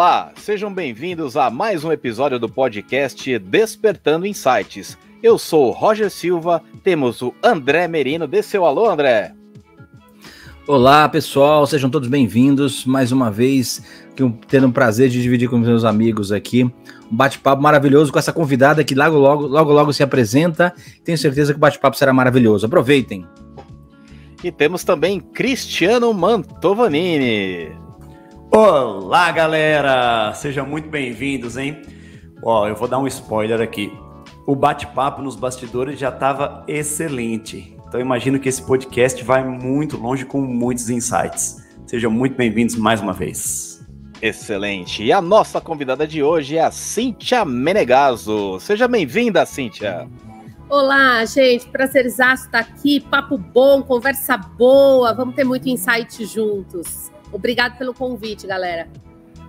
Olá, sejam bem-vindos a mais um episódio do podcast Despertando Insights. Eu sou o Roger Silva, temos o André Merino. Dê seu alô, André. Olá, pessoal, sejam todos bem-vindos mais uma vez. Tendo o prazer de dividir com meus amigos aqui um bate-papo maravilhoso com essa convidada que logo, logo, logo, logo se apresenta. Tenho certeza que o bate-papo será maravilhoso. Aproveitem. E temos também Cristiano Mantovanini. Olá, galera! Sejam muito bem-vindos, hein? Ó, eu vou dar um spoiler aqui. O bate-papo nos bastidores já estava excelente. Então, imagino que esse podcast vai muito longe com muitos insights. Sejam muito bem-vindos mais uma vez. Excelente. E a nossa convidada de hoje é a Cíntia Menegaso. Seja bem-vinda, Cíntia. Olá, gente. Prazerzaço estar aqui. Papo bom, conversa boa. Vamos ter muito insight juntos. Obrigado pelo convite, galera.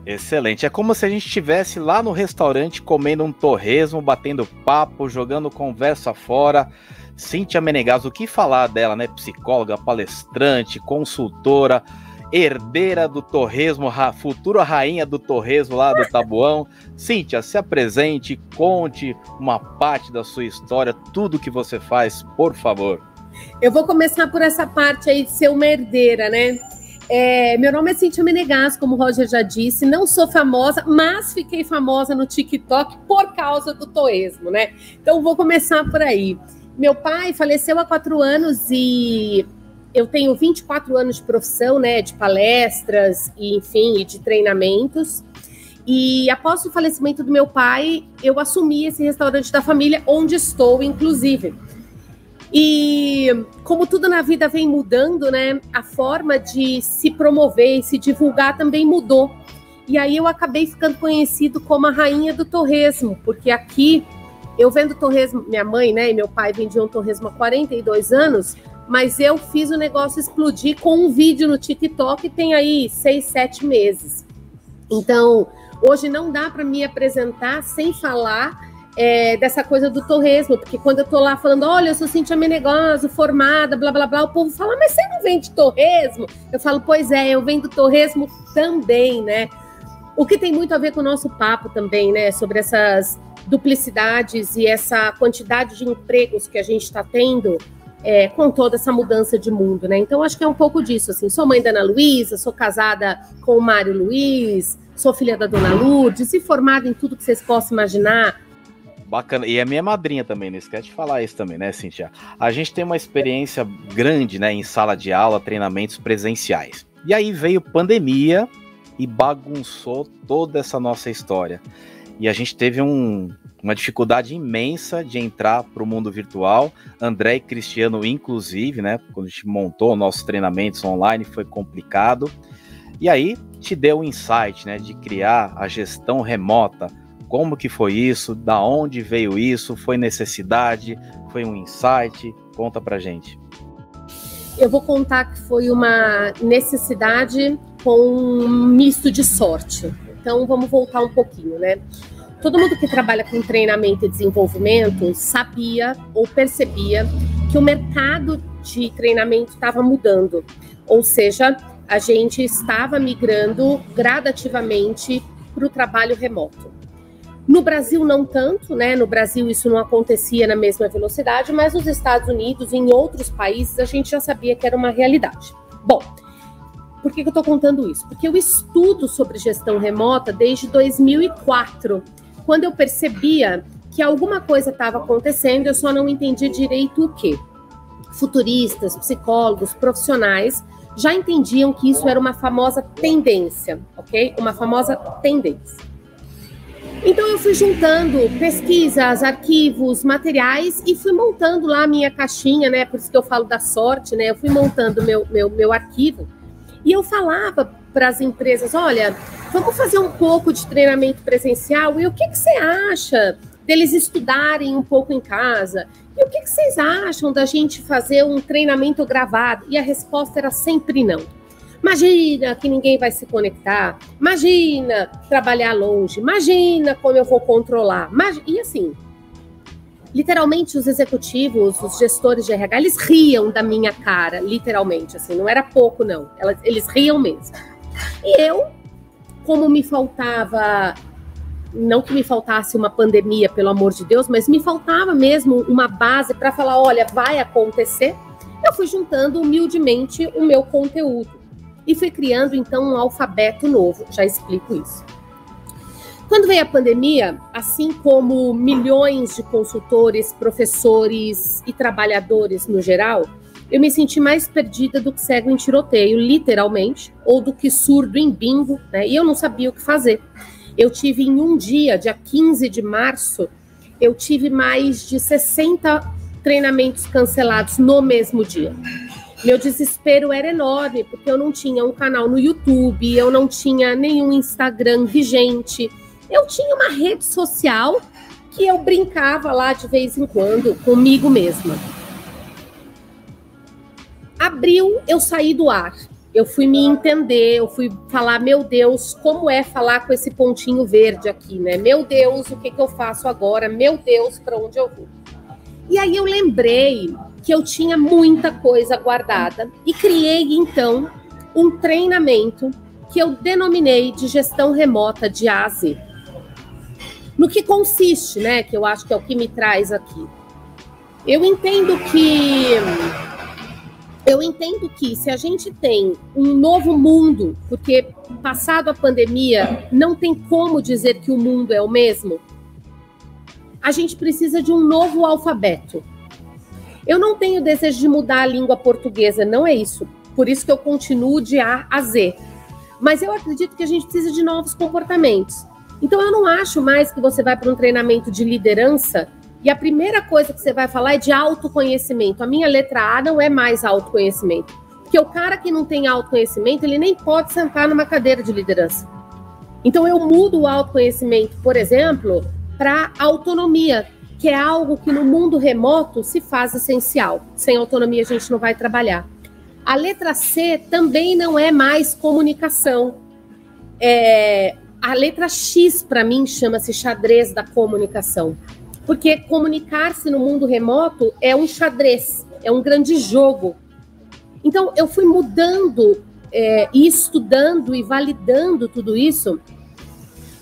Excelente. É como se a gente estivesse lá no restaurante comendo um torresmo, batendo papo, jogando conversa fora. Cíntia Menegas, o que falar dela, né? Psicóloga, palestrante, consultora, herdeira do torresmo, futura rainha do torresmo lá do Tabuão. Cíntia, se apresente, conte uma parte da sua história, tudo que você faz, por favor. Eu vou começar por essa parte aí de ser uma herdeira, né? É, meu nome é Cintia Menegas, como o Roger já disse. Não sou famosa, mas fiquei famosa no TikTok por causa do toesmo, né? Então vou começar por aí. Meu pai faleceu há quatro anos e eu tenho 24 anos de profissão, né? De palestras e, enfim, de treinamentos. E após o falecimento do meu pai, eu assumi esse restaurante da família, onde estou, inclusive. E como tudo na vida vem mudando, né? A forma de se promover e se divulgar também mudou. E aí eu acabei ficando conhecido como a rainha do torresmo, porque aqui eu vendo torresmo, minha mãe, né, e meu pai vendiam torresmo há 42 anos, mas eu fiz o negócio explodir com um vídeo no TikTok tem aí seis, sete meses. Então, hoje não dá para me apresentar sem falar é, dessa coisa do torresmo, porque quando eu tô lá falando, olha, eu sou Cintia Menegoso, formada, blá blá blá, o povo fala, mas você não vende torresmo? Eu falo, pois é, eu vendo torresmo também, né? O que tem muito a ver com o nosso papo também, né? Sobre essas duplicidades e essa quantidade de empregos que a gente está tendo é, com toda essa mudança de mundo, né? Então, acho que é um pouco disso, assim. Sou mãe da Ana Luísa, sou casada com o Mário Luiz, sou filha da Dona Lourdes e formada em tudo que vocês possam imaginar Bacana. E é minha madrinha também, não esquece de falar isso também, né, Cintia? A gente tem uma experiência grande, né, em sala de aula, treinamentos presenciais. E aí veio pandemia e bagunçou toda essa nossa história. E a gente teve um, uma dificuldade imensa de entrar para o mundo virtual. André e Cristiano, inclusive, né? Quando a gente montou nossos treinamentos online, foi complicado. E aí te deu o insight, né, de criar a gestão remota como que foi isso? Da onde veio isso? Foi necessidade? Foi um insight? Conta pra gente. Eu vou contar que foi uma necessidade com um misto de sorte. Então vamos voltar um pouquinho, né? Todo mundo que trabalha com treinamento e desenvolvimento sabia ou percebia que o mercado de treinamento estava mudando. Ou seja, a gente estava migrando gradativamente para o trabalho remoto. No Brasil, não tanto, né? No Brasil, isso não acontecia na mesma velocidade, mas nos Estados Unidos e em outros países, a gente já sabia que era uma realidade. Bom, por que, que eu estou contando isso? Porque eu estudo sobre gestão remota desde 2004, quando eu percebia que alguma coisa estava acontecendo, eu só não entendia direito o que. Futuristas, psicólogos, profissionais já entendiam que isso era uma famosa tendência, ok? Uma famosa tendência. Então eu fui juntando pesquisas, arquivos, materiais e fui montando lá a minha caixinha, né? Por isso que eu falo da sorte, né? Eu fui montando meu, meu, meu arquivo e eu falava para as empresas: olha, vamos fazer um pouco de treinamento presencial e o que, que você acha deles estudarem um pouco em casa? E o que, que vocês acham da gente fazer um treinamento gravado? E a resposta era sempre não. Imagina que ninguém vai se conectar. Imagina trabalhar longe. Imagina como eu vou controlar. E assim, literalmente os executivos, os gestores de RH, eles riam da minha cara, literalmente, assim, não era pouco não. Eles riam mesmo. E eu como me faltava não que me faltasse uma pandemia, pelo amor de Deus, mas me faltava mesmo uma base para falar, olha, vai acontecer. Eu fui juntando humildemente o meu conteúdo e fui criando então um alfabeto novo. Já explico isso. Quando veio a pandemia, assim como milhões de consultores, professores e trabalhadores no geral, eu me senti mais perdida do que cego em tiroteio, literalmente, ou do que surdo em bingo, né? E eu não sabia o que fazer. Eu tive em um dia, dia 15 de março, eu tive mais de 60 treinamentos cancelados no mesmo dia. Meu desespero era enorme, porque eu não tinha um canal no YouTube, eu não tinha nenhum Instagram vigente, eu tinha uma rede social que eu brincava lá de vez em quando comigo mesma. Abril, eu saí do ar eu fui me entender, eu fui falar, meu Deus, como é falar com esse pontinho verde aqui, né? Meu Deus, o que, que eu faço agora? Meu Deus, para onde eu vou? E aí eu lembrei que eu tinha muita coisa guardada e criei então um treinamento que eu denominei de gestão remota de ASE. No que consiste, né? Que eu acho que é o que me traz aqui. Eu entendo que eu entendo que se a gente tem um novo mundo, porque passado a pandemia não tem como dizer que o mundo é o mesmo, a gente precisa de um novo alfabeto. Eu não tenho desejo de mudar a língua portuguesa, não é isso. Por isso que eu continuo de A a Z. Mas eu acredito que a gente precisa de novos comportamentos. Então eu não acho mais que você vai para um treinamento de liderança e a primeira coisa que você vai falar é de autoconhecimento. A minha letra A não é mais autoconhecimento. Porque o cara que não tem autoconhecimento, ele nem pode sentar numa cadeira de liderança. Então eu mudo o autoconhecimento, por exemplo, para autonomia, que é algo que no mundo remoto se faz essencial. Sem autonomia a gente não vai trabalhar. A letra C também não é mais comunicação. É, a letra X, para mim, chama-se xadrez da comunicação. Porque comunicar-se no mundo remoto é um xadrez, é um grande jogo. Então, eu fui mudando é, e estudando e validando tudo isso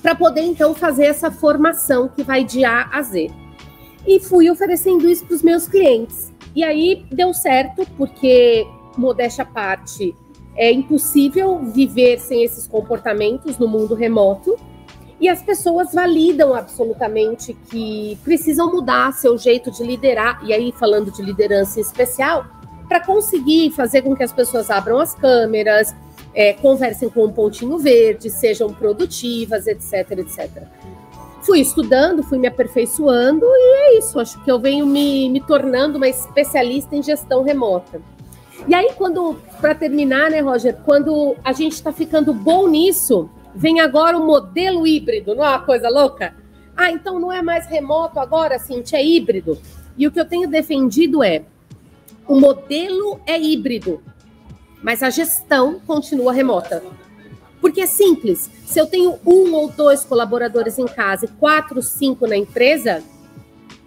para poder, então, fazer essa formação que vai de A a Z. E fui oferecendo isso para os meus clientes. E aí deu certo, porque, modéstia à parte, é impossível viver sem esses comportamentos no mundo remoto. E as pessoas validam absolutamente que precisam mudar seu jeito de liderar, e aí falando de liderança especial, para conseguir fazer com que as pessoas abram as câmeras, é, conversem com um pontinho verde, sejam produtivas, etc, etc. Fui estudando, fui me aperfeiçoando e é isso. Acho que eu venho me, me tornando uma especialista em gestão remota. E aí, quando, para terminar, né, Roger, quando a gente está ficando bom nisso, Vem agora o modelo híbrido, não é uma coisa louca? Ah, então não é mais remoto agora, Cintia, é híbrido. E o que eu tenho defendido é: o modelo é híbrido, mas a gestão continua remota. Porque é simples. Se eu tenho um ou dois colaboradores em casa e quatro, cinco na empresa,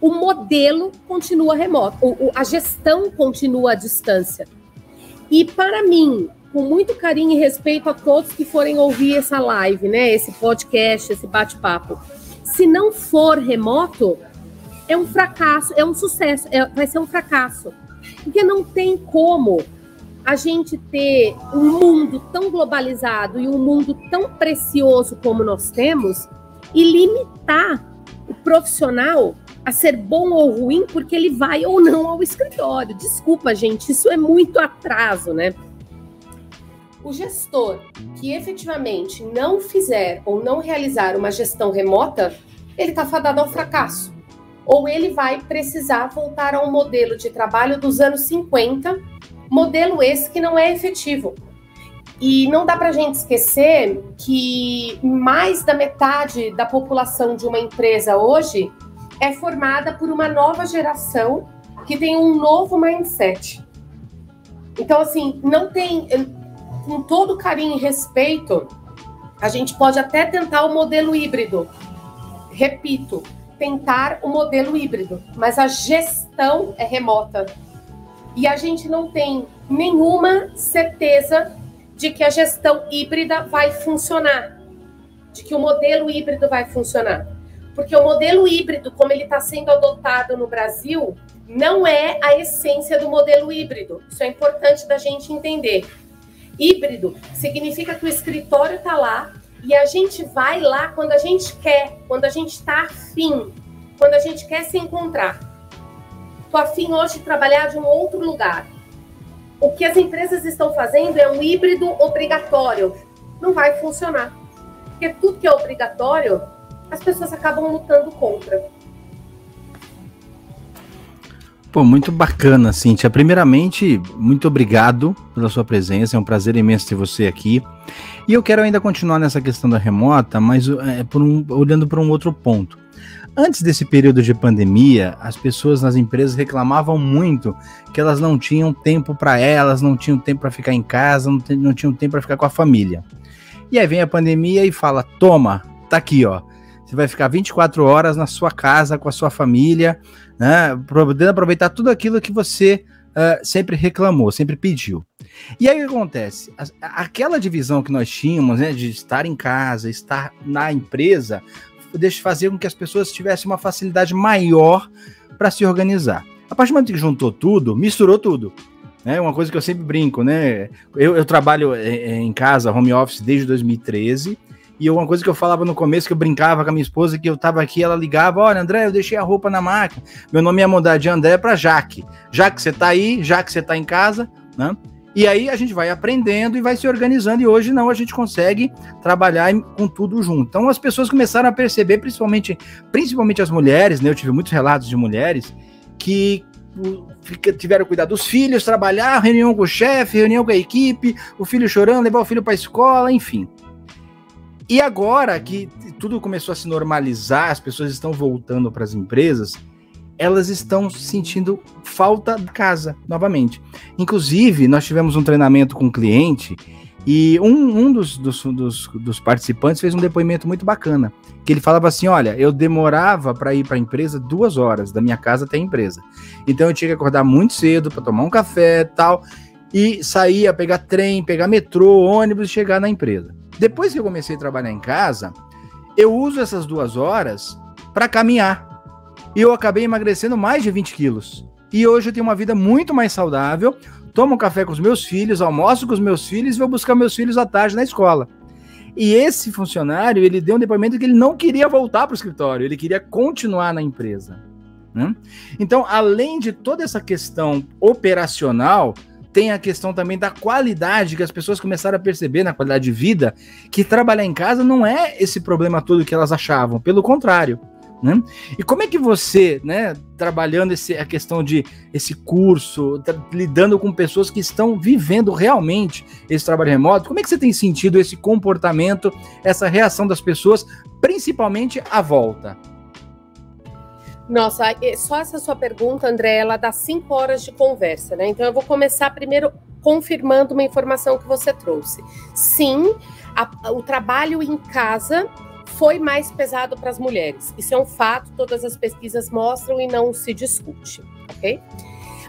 o modelo continua remoto, a gestão continua à distância. E para mim, com muito carinho e respeito a todos que forem ouvir essa live, né? Esse podcast, esse bate-papo. Se não for remoto, é um fracasso, é um sucesso, é, vai ser um fracasso. Porque não tem como a gente ter um mundo tão globalizado e um mundo tão precioso como nós temos e limitar o profissional a ser bom ou ruim porque ele vai ou não ao escritório. Desculpa, gente, isso é muito atraso, né? O gestor que efetivamente não fizer ou não realizar uma gestão remota, ele está fadado ao fracasso. Ou ele vai precisar voltar a um modelo de trabalho dos anos 50, modelo esse que não é efetivo. E não dá para a gente esquecer que mais da metade da população de uma empresa hoje é formada por uma nova geração que tem um novo mindset. Então, assim, não tem com todo carinho e respeito, a gente pode até tentar o modelo híbrido. Repito, tentar o modelo híbrido, mas a gestão é remota. E a gente não tem nenhuma certeza de que a gestão híbrida vai funcionar. de que o modelo híbrido vai funcionar. Porque o modelo híbrido, como ele está sendo adotado no Brasil, não é a essência do modelo híbrido. Isso é importante da gente entender. Híbrido significa que o escritório está lá e a gente vai lá quando a gente quer, quando a gente está afim, quando a gente quer se encontrar. Estou afim hoje de trabalhar de um outro lugar. O que as empresas estão fazendo é um híbrido obrigatório. Não vai funcionar. Porque tudo que é obrigatório, as pessoas acabam lutando contra. Pô, muito bacana, Cíntia. Primeiramente, muito obrigado pela sua presença. É um prazer imenso ter você aqui. E eu quero ainda continuar nessa questão da remota, mas é, um, olhando para um outro ponto. Antes desse período de pandemia, as pessoas nas empresas reclamavam muito que elas não tinham tempo para elas, não tinham tempo para ficar em casa, não, não tinham tempo para ficar com a família. E aí vem a pandemia e fala: toma, tá aqui, ó. Você vai ficar 24 horas na sua casa com a sua família, né? Podendo aproveitar tudo aquilo que você uh, sempre reclamou, sempre pediu. E aí o que acontece? Aquela divisão que nós tínhamos, né, de estar em casa, estar na empresa, fazer com que as pessoas tivessem uma facilidade maior para se organizar. A partir do momento que juntou tudo, misturou tudo. É né? uma coisa que eu sempre brinco, né? Eu, eu trabalho em casa, home office, desde 2013 e uma coisa que eu falava no começo, que eu brincava com a minha esposa, que eu tava aqui, ela ligava, olha, André, eu deixei a roupa na máquina. Meu nome ia mudar de André para Jaque. Já que você tá aí, já que você tá em casa, né? E aí a gente vai aprendendo e vai se organizando, e hoje não, a gente consegue trabalhar com tudo junto. Então as pessoas começaram a perceber, principalmente, principalmente as mulheres, né? Eu tive muitos relatos de mulheres que tiveram cuidado dos filhos, trabalhar, reunião com o chefe, reunião com a equipe, o filho chorando, levar o filho para a escola, enfim. E agora que tudo começou a se normalizar, as pessoas estão voltando para as empresas, elas estão sentindo falta de casa novamente. Inclusive, nós tivemos um treinamento com um cliente e um, um dos, dos, dos, dos, participantes fez um depoimento muito bacana. Que ele falava assim: Olha, eu demorava para ir para a empresa duas horas, da minha casa até a empresa. Então eu tinha que acordar muito cedo para tomar um café tal, e sair a pegar trem, pegar metrô, ônibus e chegar na empresa. Depois que eu comecei a trabalhar em casa, eu uso essas duas horas para caminhar. E eu acabei emagrecendo mais de 20 quilos. E hoje eu tenho uma vida muito mais saudável. Tomo café com os meus filhos, almoço com os meus filhos e vou buscar meus filhos à tarde na escola. E esse funcionário, ele deu um depoimento que ele não queria voltar para o escritório, ele queria continuar na empresa. Né? Então, além de toda essa questão operacional, tem a questão também da qualidade que as pessoas começaram a perceber na qualidade de vida, que trabalhar em casa não é esse problema todo que elas achavam, pelo contrário. Né? E como é que você, né, trabalhando esse, a questão de esse curso, tá, lidando com pessoas que estão vivendo realmente esse trabalho remoto, como é que você tem sentido esse comportamento, essa reação das pessoas, principalmente à volta? Nossa, só essa sua pergunta, André, ela dá cinco horas de conversa, né? Então eu vou começar primeiro confirmando uma informação que você trouxe. Sim, a, o trabalho em casa foi mais pesado para as mulheres. Isso é um fato, todas as pesquisas mostram e não se discute, ok?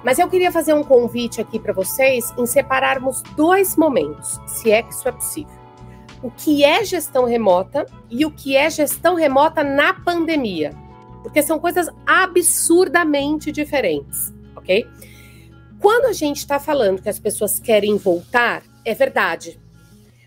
Mas eu queria fazer um convite aqui para vocês em separarmos dois momentos, se é que isso é possível. O que é gestão remota e o que é gestão remota na pandemia porque são coisas absurdamente diferentes, ok? Quando a gente está falando que as pessoas querem voltar, é verdade.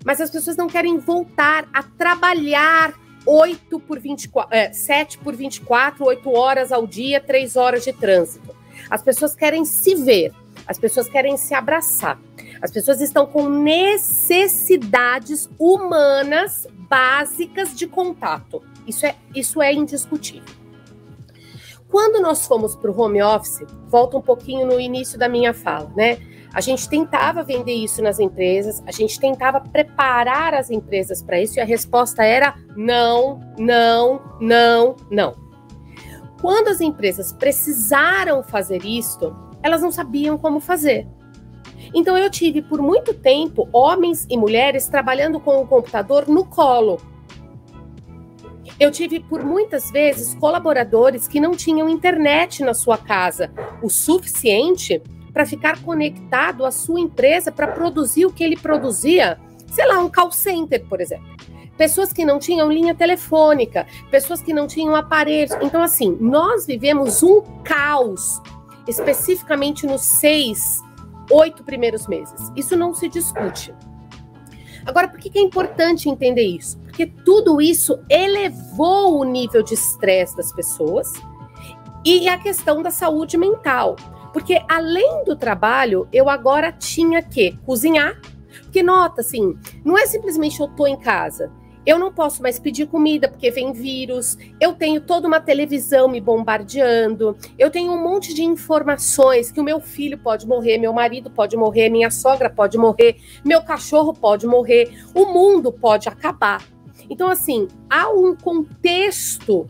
Mas as pessoas não querem voltar a trabalhar 8 por 24, é, 7 por 24, 8 horas ao dia, 3 horas de trânsito. As pessoas querem se ver, as pessoas querem se abraçar. As pessoas estão com necessidades humanas básicas de contato. Isso é, isso é indiscutível. Quando nós fomos para o home office, volta um pouquinho no início da minha fala, né? A gente tentava vender isso nas empresas, a gente tentava preparar as empresas para isso e a resposta era não, não, não, não. Quando as empresas precisaram fazer isto, elas não sabiam como fazer. Então eu tive por muito tempo homens e mulheres trabalhando com o computador no colo, eu tive por muitas vezes colaboradores que não tinham internet na sua casa o suficiente para ficar conectado à sua empresa para produzir o que ele produzia, sei lá, um call center, por exemplo. pessoas que não tinham linha telefônica, pessoas que não tinham aparelhos. Então, assim, nós vivemos um caos, especificamente nos seis, oito primeiros meses. Isso não se discute. Agora, por que é importante entender isso? Porque tudo isso elevou o nível de estresse das pessoas e a questão da saúde mental. Porque além do trabalho, eu agora tinha que cozinhar. Porque nota assim, não é simplesmente eu tô em casa. Eu não posso mais pedir comida porque vem vírus. Eu tenho toda uma televisão me bombardeando. Eu tenho um monte de informações que o meu filho pode morrer, meu marido pode morrer, minha sogra pode morrer, meu cachorro pode morrer, o mundo pode acabar. Então, assim, há um contexto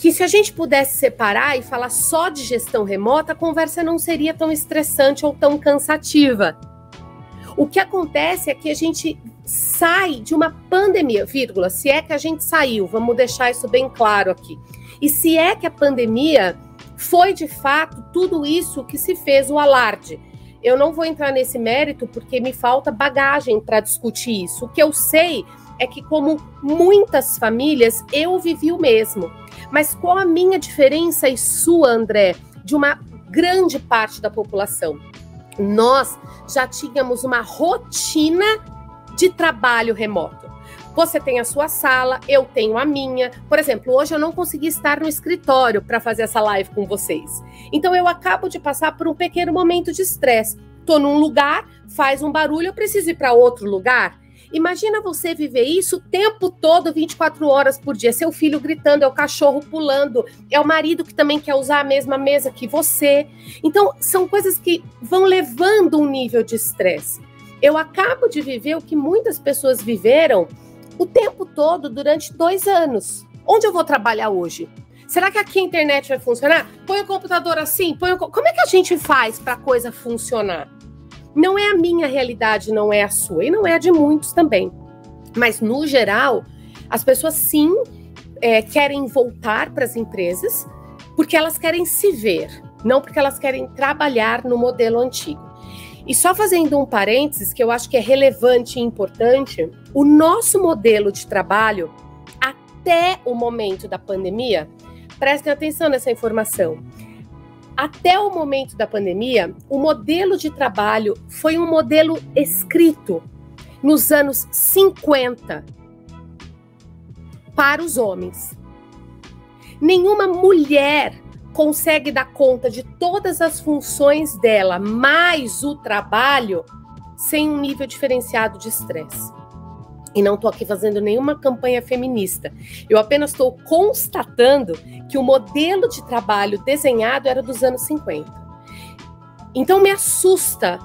que se a gente pudesse separar e falar só de gestão remota, a conversa não seria tão estressante ou tão cansativa. O que acontece é que a gente sai de uma pandemia, vírgula, se é que a gente saiu, vamos deixar isso bem claro aqui. E se é que a pandemia foi de fato tudo isso que se fez o alarde. Eu não vou entrar nesse mérito porque me falta bagagem para discutir isso. O que eu sei é que, como muitas famílias, eu vivi o mesmo. Mas qual a minha diferença e sua, André, de uma grande parte da população? Nós já tínhamos uma rotina de trabalho remoto. Você tem a sua sala, eu tenho a minha. Por exemplo, hoje eu não consegui estar no escritório para fazer essa live com vocês. Então eu acabo de passar por um pequeno momento de estresse. Tô num lugar, faz um barulho, eu preciso ir para outro lugar. Imagina você viver isso o tempo todo, 24 horas por dia. Seu filho gritando, é o cachorro pulando, é o marido que também quer usar a mesma mesa que você. Então, são coisas que vão levando um nível de estresse. Eu acabo de viver o que muitas pessoas viveram o tempo todo durante dois anos. Onde eu vou trabalhar hoje? Será que aqui a internet vai funcionar? Põe o computador assim, põe o... Como é que a gente faz para a coisa funcionar? Não é a minha realidade, não é a sua, e não é a de muitos também. Mas, no geral, as pessoas sim é, querem voltar para as empresas porque elas querem se ver, não porque elas querem trabalhar no modelo antigo. E só fazendo um parênteses, que eu acho que é relevante e importante, o nosso modelo de trabalho, até o momento da pandemia, prestem atenção nessa informação, até o momento da pandemia, o modelo de trabalho foi um modelo escrito nos anos 50 para os homens. Nenhuma mulher consegue dar conta de todas as funções dela, mais o trabalho, sem um nível diferenciado de estresse. E não estou aqui fazendo nenhuma campanha feminista. Eu apenas estou constatando que o modelo de trabalho desenhado era dos anos 50. Então me assusta,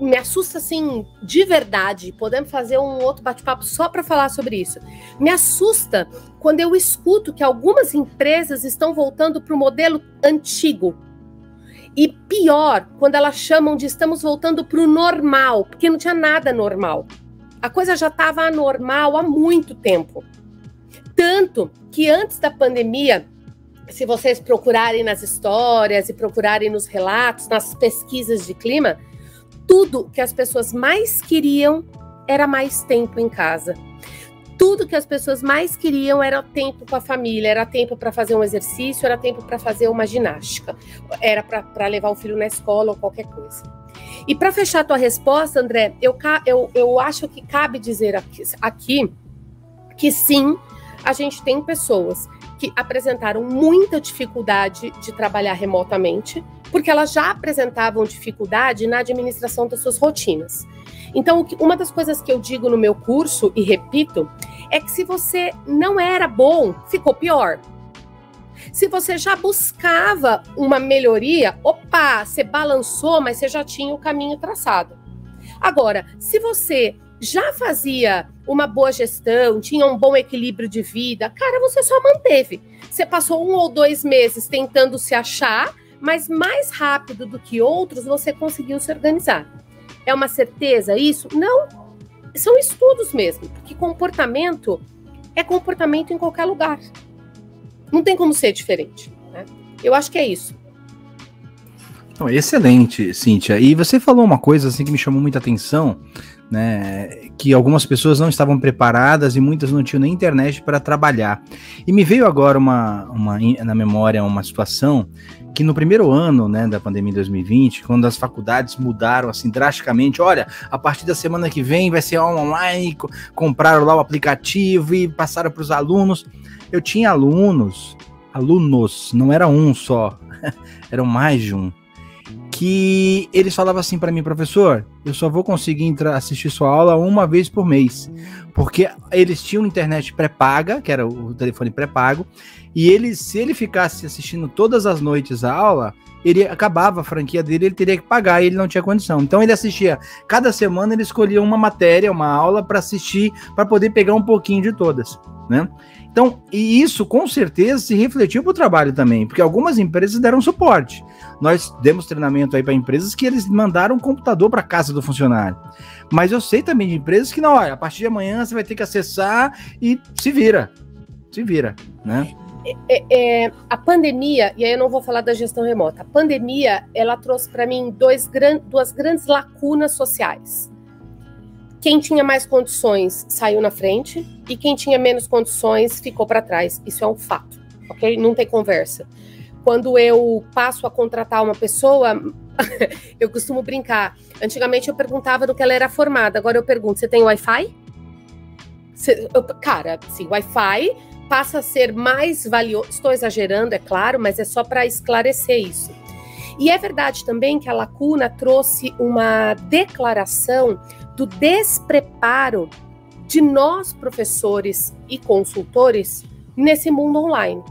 me assusta assim, de verdade. Podemos fazer um outro bate-papo só para falar sobre isso. Me assusta quando eu escuto que algumas empresas estão voltando para o modelo antigo. E pior, quando elas chamam de estamos voltando para o normal, porque não tinha nada normal. A coisa já estava anormal há muito tempo. Tanto que antes da pandemia, se vocês procurarem nas histórias e procurarem nos relatos, nas pesquisas de clima, tudo que as pessoas mais queriam era mais tempo em casa. Tudo que as pessoas mais queriam era tempo com a família, era tempo para fazer um exercício, era tempo para fazer uma ginástica, era para levar o filho na escola ou qualquer coisa. E para fechar a tua resposta, André, eu, eu, eu acho que cabe dizer aqui, aqui que sim, a gente tem pessoas que apresentaram muita dificuldade de trabalhar remotamente, porque elas já apresentavam dificuldade na administração das suas rotinas. Então, uma das coisas que eu digo no meu curso, e repito, é que se você não era bom, ficou pior. Se você já buscava uma melhoria, opa, você balançou, mas você já tinha o caminho traçado. Agora, se você já fazia uma boa gestão, tinha um bom equilíbrio de vida, cara, você só manteve. Você passou um ou dois meses tentando se achar, mas mais rápido do que outros você conseguiu se organizar. É uma certeza isso? Não. São estudos mesmo, porque comportamento é comportamento em qualquer lugar. Não tem como ser diferente. Né? Eu acho que é isso. Excelente, Cíntia. E você falou uma coisa assim que me chamou muita atenção, né? Que algumas pessoas não estavam preparadas e muitas não tinham nem internet para trabalhar. E me veio agora uma, uma na memória uma situação que no primeiro ano né, da pandemia de 2020, quando as faculdades mudaram assim drasticamente, olha, a partir da semana que vem vai ser online, compraram lá o aplicativo e passaram para os alunos. Eu tinha alunos, alunos, não era um só, eram mais de um, que eles falavam assim para mim, professor, eu só vou conseguir entrar, assistir sua aula uma vez por mês, porque eles tinham internet pré-paga, que era o telefone pré-pago, e ele, se ele ficasse assistindo todas as noites a aula, ele acabava a franquia dele, ele teria que pagar e ele não tinha condição. Então ele assistia, cada semana ele escolhia uma matéria, uma aula para assistir, para poder pegar um pouquinho de todas, né? Então, e isso com certeza se refletiu para o trabalho também, porque algumas empresas deram suporte. Nós demos treinamento aí para empresas que eles mandaram um computador para casa do funcionário. Mas eu sei também de empresas que não, olha, a partir de amanhã você vai ter que acessar e se vira. Se vira, né? é, é, a pandemia, e aí eu não vou falar da gestão remota, a pandemia ela trouxe para mim dois gran, duas grandes lacunas sociais. Quem tinha mais condições saiu na frente e quem tinha menos condições ficou para trás. Isso é um fato, ok? Não tem conversa. Quando eu passo a contratar uma pessoa, eu costumo brincar. Antigamente eu perguntava do que ela era formada, agora eu pergunto: você tem Wi-Fi? cara, sim, Wi-Fi passa a ser mais valioso. Estou exagerando, é claro, mas é só para esclarecer isso. E é verdade também que a lacuna trouxe uma declaração do despreparo de nós, professores e consultores, nesse mundo online.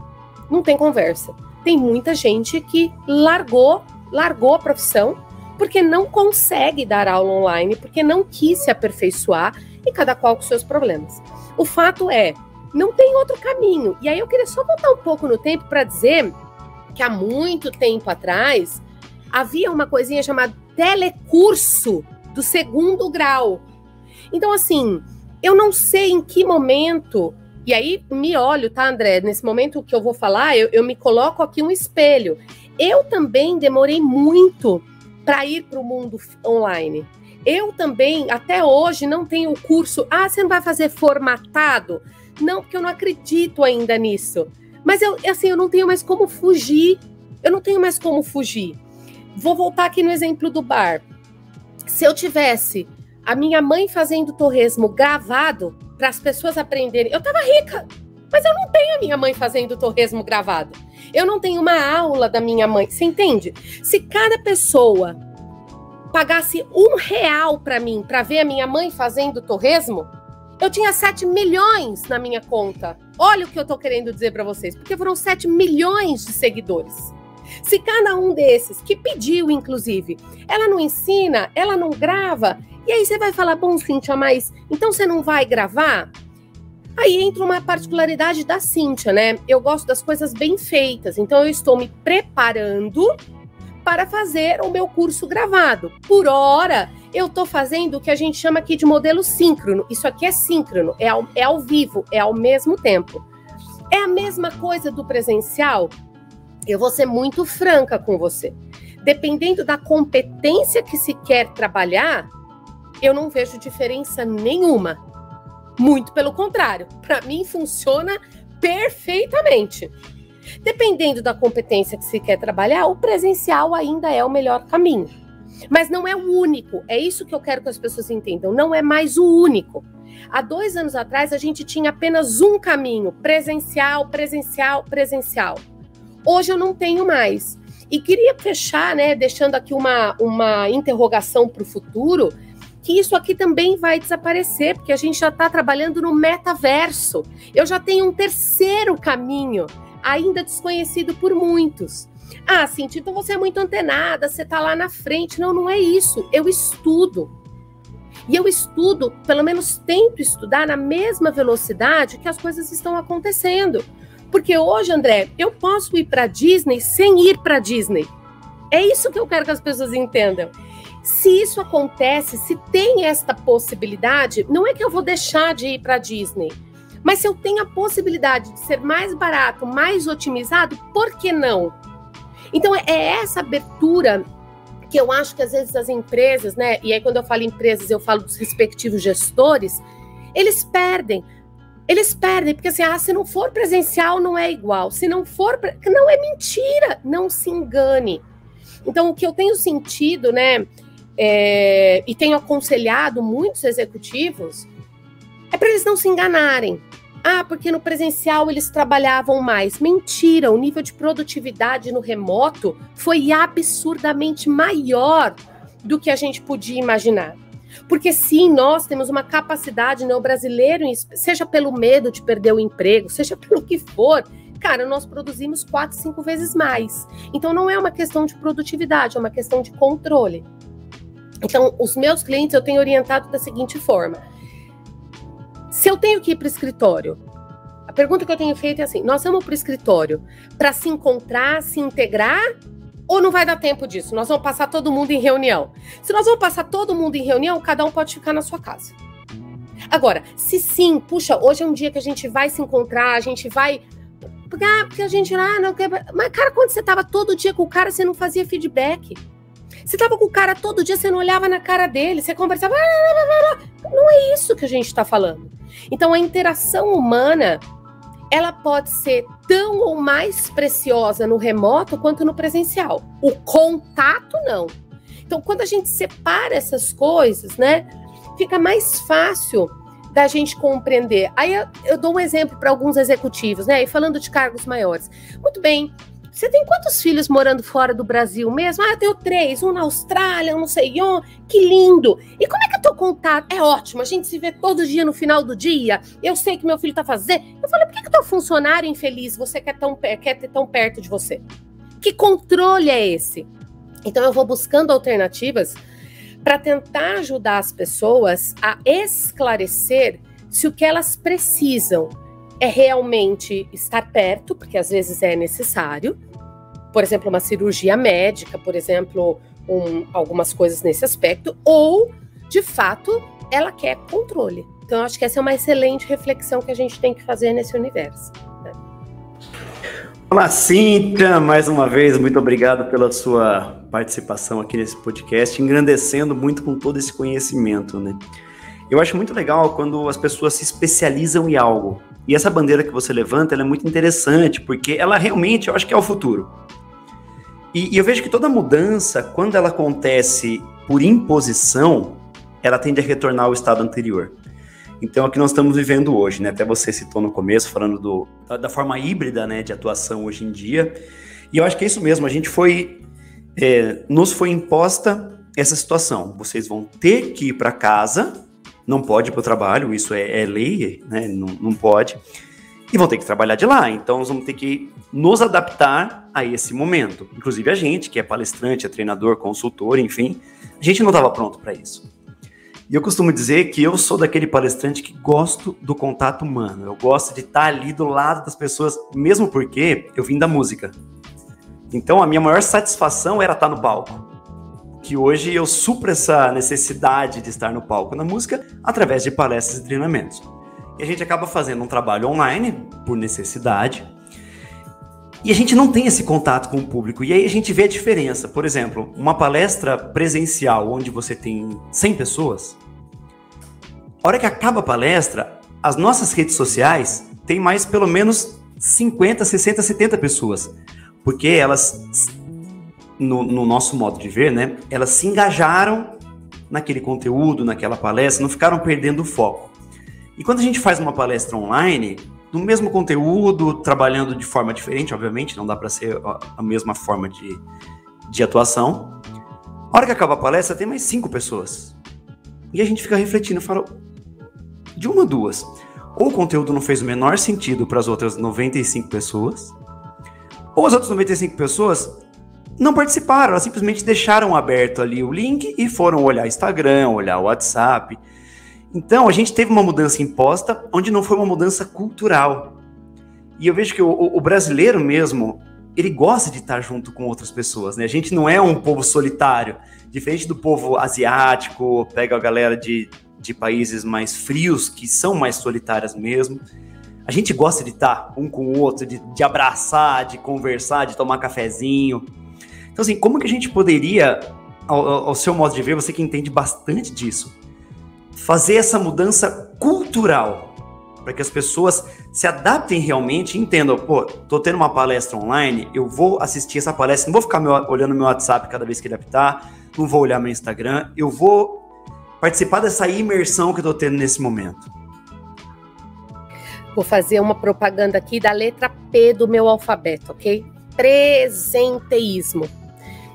Não tem conversa. Tem muita gente que largou, largou a profissão porque não consegue dar aula online, porque não quis se aperfeiçoar e cada qual com seus problemas. O fato é, não tem outro caminho. E aí eu queria só voltar um pouco no tempo para dizer que há muito tempo atrás havia uma coisinha chamada telecurso do segundo grau. Então, assim, eu não sei em que momento. E aí, me olho, tá, André? Nesse momento que eu vou falar, eu, eu me coloco aqui um espelho. Eu também demorei muito para ir para o mundo online. Eu também, até hoje, não tenho o curso. Ah, você não vai fazer formatado? Não, porque eu não acredito ainda nisso. Mas eu, assim, eu não tenho mais como fugir. Eu não tenho mais como fugir. Vou voltar aqui no exemplo do bar. Se eu tivesse a minha mãe fazendo torresmo gravado para as pessoas aprenderem, eu tava rica. Mas eu não tenho a minha mãe fazendo torresmo gravado. Eu não tenho uma aula da minha mãe. Você entende? Se cada pessoa pagasse um real para mim para ver a minha mãe fazendo torresmo, eu tinha 7 milhões na minha conta. Olha o que eu tô querendo dizer para vocês, porque foram 7 milhões de seguidores. Se cada um desses, que pediu, inclusive, ela não ensina, ela não grava, e aí você vai falar, bom, Cíntia, mas então você não vai gravar? Aí entra uma particularidade da Cíntia, né? Eu gosto das coisas bem feitas, então eu estou me preparando para fazer o meu curso gravado. Por hora, eu estou fazendo o que a gente chama aqui de modelo síncrono. Isso aqui é síncrono, é ao, é ao vivo, é ao mesmo tempo. É a mesma coisa do presencial? Eu vou ser muito franca com você. Dependendo da competência que se quer trabalhar, eu não vejo diferença nenhuma. Muito pelo contrário, para mim funciona perfeitamente. Dependendo da competência que se quer trabalhar, o presencial ainda é o melhor caminho. Mas não é o único. É isso que eu quero que as pessoas entendam. Não é mais o único. Há dois anos atrás, a gente tinha apenas um caminho: presencial, presencial, presencial. Hoje eu não tenho mais. E queria fechar, né, deixando aqui uma, uma interrogação para o futuro, que isso aqui também vai desaparecer, porque a gente já está trabalhando no metaverso. Eu já tenho um terceiro caminho, ainda desconhecido por muitos. Ah, Cintia, então você é muito antenada, você está lá na frente. Não, não é isso. Eu estudo. E eu estudo, pelo menos tento estudar na mesma velocidade que as coisas estão acontecendo. Porque hoje, André, eu posso ir para Disney sem ir para Disney. É isso que eu quero que as pessoas entendam. Se isso acontece, se tem esta possibilidade, não é que eu vou deixar de ir para Disney. Mas se eu tenho a possibilidade de ser mais barato, mais otimizado, por que não? Então, é essa abertura que eu acho que às vezes as empresas, né? E aí quando eu falo empresas, eu falo dos respectivos gestores, eles perdem. Eles perdem, porque assim, ah, se não for presencial, não é igual. Se não for. Não é mentira, não se engane. Então, o que eu tenho sentido, né? É, e tenho aconselhado muitos executivos é para eles não se enganarem. Ah, porque no presencial eles trabalhavam mais. Mentira, o nível de produtividade no remoto foi absurdamente maior do que a gente podia imaginar. Porque sim, nós temos uma capacidade, né, o brasileiro, seja pelo medo de perder o emprego, seja pelo que for, cara, nós produzimos quatro, cinco vezes mais. Então não é uma questão de produtividade, é uma questão de controle. Então, os meus clientes eu tenho orientado da seguinte forma: se eu tenho que ir para o escritório, a pergunta que eu tenho feito é assim: nós vamos para o escritório para se encontrar, se integrar, ou não vai dar tempo disso? Nós vamos passar todo mundo em reunião. Se nós vamos passar todo mundo em reunião, cada um pode ficar na sua casa. Agora, se sim, puxa, hoje é um dia que a gente vai se encontrar, a gente vai. Ah, porque a gente. Ah, não quer. Mas, cara, quando você estava todo dia com o cara, você não fazia feedback. Você tava com o cara todo dia, você não olhava na cara dele, você conversava. Não é isso que a gente está falando. Então, a interação humana, ela pode ser tão ou mais preciosa no remoto quanto no presencial. O contato, não. Então, quando a gente separa essas coisas, né, fica mais fácil da gente compreender. Aí eu, eu dou um exemplo para alguns executivos, né? E falando de cargos maiores. Muito bem, você tem quantos filhos morando fora do Brasil mesmo? Ah, eu tenho três, um na Austrália, um não sei onde. Que lindo! E como é que é teu contato? É ótimo, a gente se vê todo dia no final do dia. Eu sei que meu filho tá fazendo. Eu falei, por que, que teu funcionário infeliz você quer, tão, quer ter tão perto de você? Que controle é esse? Então eu vou buscando alternativas para tentar ajudar as pessoas a esclarecer se o que elas precisam é realmente estar perto, porque às vezes é necessário, por exemplo, uma cirurgia médica, por exemplo, um, algumas coisas nesse aspecto, ou de fato ela quer controle. Então, acho que essa é uma excelente reflexão que a gente tem que fazer nesse universo. Né? Olá, Cinta, mais uma vez, muito obrigado pela sua participação aqui nesse podcast, engrandecendo muito com todo esse conhecimento, né? Eu acho muito legal quando as pessoas se especializam em algo. E essa bandeira que você levanta, é muito interessante, porque ela realmente, eu acho que é o futuro. E, e eu vejo que toda mudança, quando ela acontece por imposição, ela tende a retornar ao estado anterior. Então, é o que nós estamos vivendo hoje, né? Até você citou no começo, falando do, da forma híbrida né, de atuação hoje em dia. E eu acho que é isso mesmo, a gente foi. É, nos foi imposta essa situação. Vocês vão ter que ir para casa não pode ir para o trabalho, isso é, é lei, né? não, não pode, e vão ter que trabalhar de lá. Então, nós vamos ter que nos adaptar a esse momento. Inclusive a gente, que é palestrante, é treinador, consultor, enfim, a gente não estava pronto para isso. E eu costumo dizer que eu sou daquele palestrante que gosto do contato humano. Eu gosto de estar ali do lado das pessoas, mesmo porque eu vim da música. Então a minha maior satisfação era estar no palco que hoje eu supro essa necessidade de estar no palco na música através de palestras e treinamentos. E a gente acaba fazendo um trabalho online por necessidade. E a gente não tem esse contato com o público. E aí a gente vê a diferença. Por exemplo, uma palestra presencial onde você tem 100 pessoas. A hora que acaba a palestra, as nossas redes sociais têm mais pelo menos 50, 60, 70 pessoas. Porque elas no, no, nosso modo de ver, né? Elas se engajaram naquele conteúdo, naquela palestra, não ficaram perdendo o foco. E quando a gente faz uma palestra online, no mesmo conteúdo, trabalhando de forma diferente, obviamente, não dá para ser a mesma forma de, de atuação. A hora que acaba a palestra, tem mais cinco pessoas. E a gente fica refletindo, fala, de uma duas. Ou o conteúdo não fez o menor sentido para as outras 95 pessoas, ou as outras 95 pessoas não participaram, elas simplesmente deixaram aberto ali o link e foram olhar Instagram, olhar WhatsApp. Então, a gente teve uma mudança imposta, onde não foi uma mudança cultural. E eu vejo que o, o brasileiro mesmo, ele gosta de estar junto com outras pessoas, né? A gente não é um povo solitário, diferente do povo asiático, pega a galera de, de países mais frios, que são mais solitárias mesmo. A gente gosta de estar um com o outro, de, de abraçar, de conversar, de tomar cafezinho. Então, assim, como que a gente poderia ao, ao seu modo de ver, você que entende bastante disso, fazer essa mudança cultural para que as pessoas se adaptem realmente e entendam, pô, tô tendo uma palestra online, eu vou assistir essa palestra, não vou ficar meu, olhando meu WhatsApp cada vez que ele apitar, não vou olhar meu Instagram, eu vou participar dessa imersão que eu tô tendo nesse momento. Vou fazer uma propaganda aqui da letra P do meu alfabeto, ok? Presenteísmo.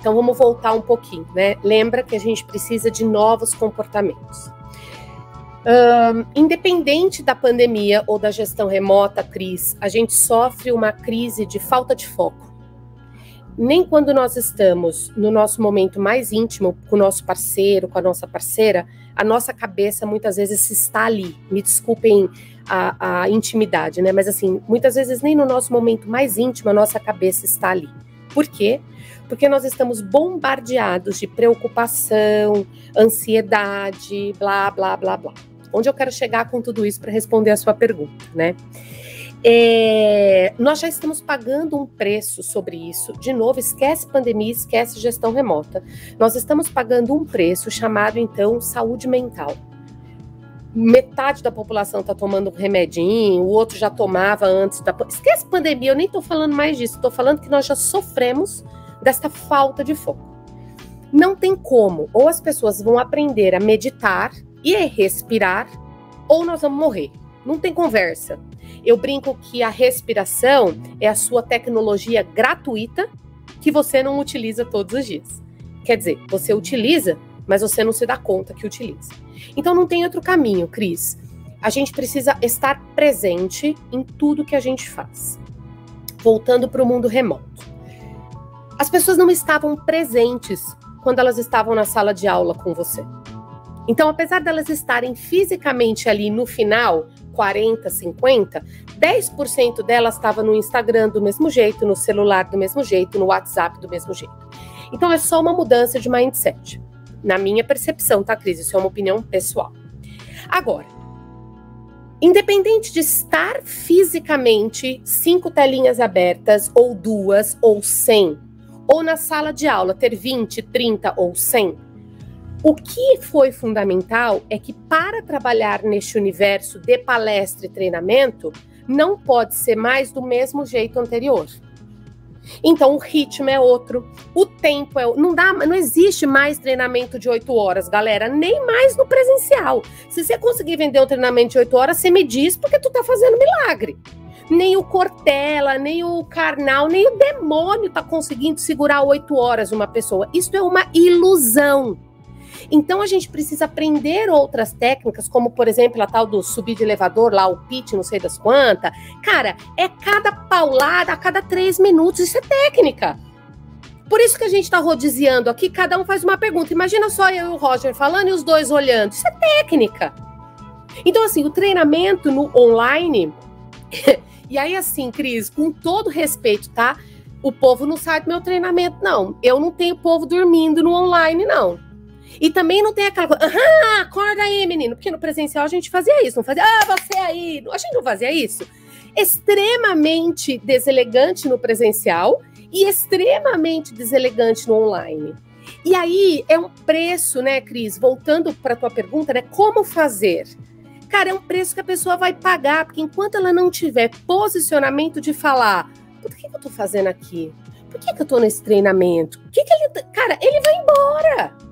Então vamos voltar um pouquinho, né? Lembra que a gente precisa de novos comportamentos. Um, independente da pandemia ou da gestão remota, Cris, a gente sofre uma crise de falta de foco. Nem quando nós estamos no nosso momento mais íntimo com o nosso parceiro, com a nossa parceira, a nossa cabeça muitas vezes está ali. Me desculpem a, a intimidade, né? Mas assim, muitas vezes nem no nosso momento mais íntimo a nossa cabeça está ali. Por quê? Porque nós estamos bombardeados de preocupação, ansiedade, blá, blá, blá, blá. Onde eu quero chegar com tudo isso para responder a sua pergunta, né? É, nós já estamos pagando um preço sobre isso. De novo, esquece pandemia, esquece gestão remota. Nós estamos pagando um preço chamado, então, saúde mental. Metade da população está tomando um remedinho, o outro já tomava antes da. Esquece pandemia, eu nem estou falando mais disso, estou falando que nós já sofremos desta falta de foco. Não tem como, ou as pessoas vão aprender a meditar e a respirar, ou nós vamos morrer. Não tem conversa. Eu brinco que a respiração é a sua tecnologia gratuita que você não utiliza todos os dias. Quer dizer, você utiliza, mas você não se dá conta que utiliza. Então não tem outro caminho, Cris. A gente precisa estar presente em tudo que a gente faz. Voltando para o mundo remoto. As pessoas não estavam presentes quando elas estavam na sala de aula com você. Então, apesar delas estarem fisicamente ali no final, 40, 50, 10% delas estava no Instagram do mesmo jeito, no celular do mesmo jeito, no WhatsApp do mesmo jeito. Então é só uma mudança de mindset. Na minha percepção, tá, Cris? Isso é uma opinião pessoal. Agora, independente de estar fisicamente cinco telinhas abertas, ou duas, ou cem, ou na sala de aula ter 20, 30 ou 100, o que foi fundamental é que para trabalhar neste universo de palestra e treinamento, não pode ser mais do mesmo jeito anterior. Então o ritmo é outro, o tempo é não dá, não existe mais treinamento de oito horas, galera, nem mais no presencial. Se você conseguir vender um treinamento de oito horas, você me diz porque tu tá fazendo milagre. Nem o Cortella, nem o Karnal, nem o demônio tá conseguindo segurar oito horas uma pessoa. Isso é uma ilusão. Então a gente precisa aprender outras técnicas, como por exemplo a tal do subir de elevador, lá o pitch, não sei das quantas. Cara, é cada paulada a cada três minutos, isso é técnica. Por isso que a gente está rodiziando aqui, cada um faz uma pergunta. Imagina só eu e o Roger falando e os dois olhando. Isso é técnica. Então, assim, o treinamento no online. e aí, assim, Cris, com todo respeito, tá? O povo não sai do meu treinamento, não. Eu não tenho povo dormindo no online, não. E também não tem aquela coisa, aham, acorda aí, menino. Porque no presencial a gente fazia isso, não fazia, ah, você aí. A gente não fazia isso. Extremamente deselegante no presencial e extremamente deselegante no online. E aí é um preço, né, Cris? Voltando para tua pergunta, né? Como fazer? Cara, é um preço que a pessoa vai pagar, porque enquanto ela não tiver posicionamento de falar, por que, que eu tô fazendo aqui? Por que, que eu tô nesse treinamento? que, que ele. Tá, cara, ele vai embora.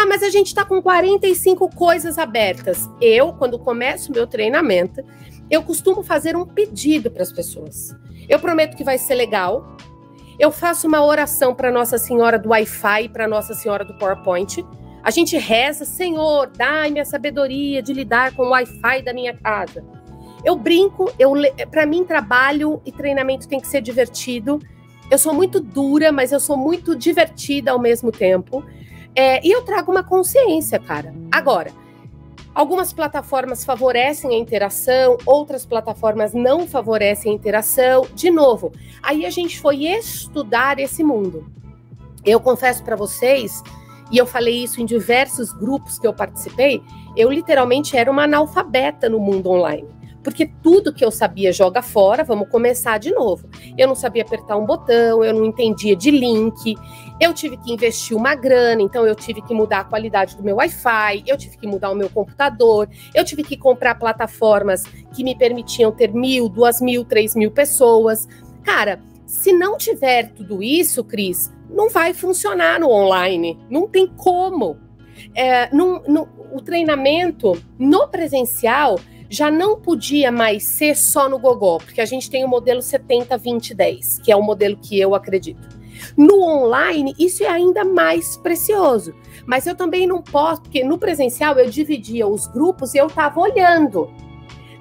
Ah, mas a gente está com 45 coisas abertas. Eu, quando começo meu treinamento, eu costumo fazer um pedido para as pessoas. Eu prometo que vai ser legal. Eu faço uma oração para Nossa Senhora do Wi-Fi, para Nossa Senhora do PowerPoint. A gente reza, Senhor, dai-me a sabedoria de lidar com o Wi-Fi da minha casa. Eu brinco, eu para mim trabalho e treinamento tem que ser divertido. Eu sou muito dura, mas eu sou muito divertida ao mesmo tempo. É, e eu trago uma consciência, cara. Agora, algumas plataformas favorecem a interação, outras plataformas não favorecem a interação. De novo, aí a gente foi estudar esse mundo. Eu confesso para vocês, e eu falei isso em diversos grupos que eu participei, eu literalmente era uma analfabeta no mundo online. porque tudo que eu sabia joga fora, vamos começar de novo. Eu não sabia apertar um botão, eu não entendia de link, eu tive que investir uma grana, então eu tive que mudar a qualidade do meu Wi-Fi, eu tive que mudar o meu computador, eu tive que comprar plataformas que me permitiam ter mil, duas mil, três mil pessoas. Cara, se não tiver tudo isso, Cris, não vai funcionar no online. Não tem como. É, o treinamento no presencial já não podia mais ser só no Gogó, porque a gente tem o modelo 70, 20, 10, que é o modelo que eu acredito. No online, isso é ainda mais precioso. Mas eu também não posso, porque no presencial eu dividia os grupos e eu estava olhando.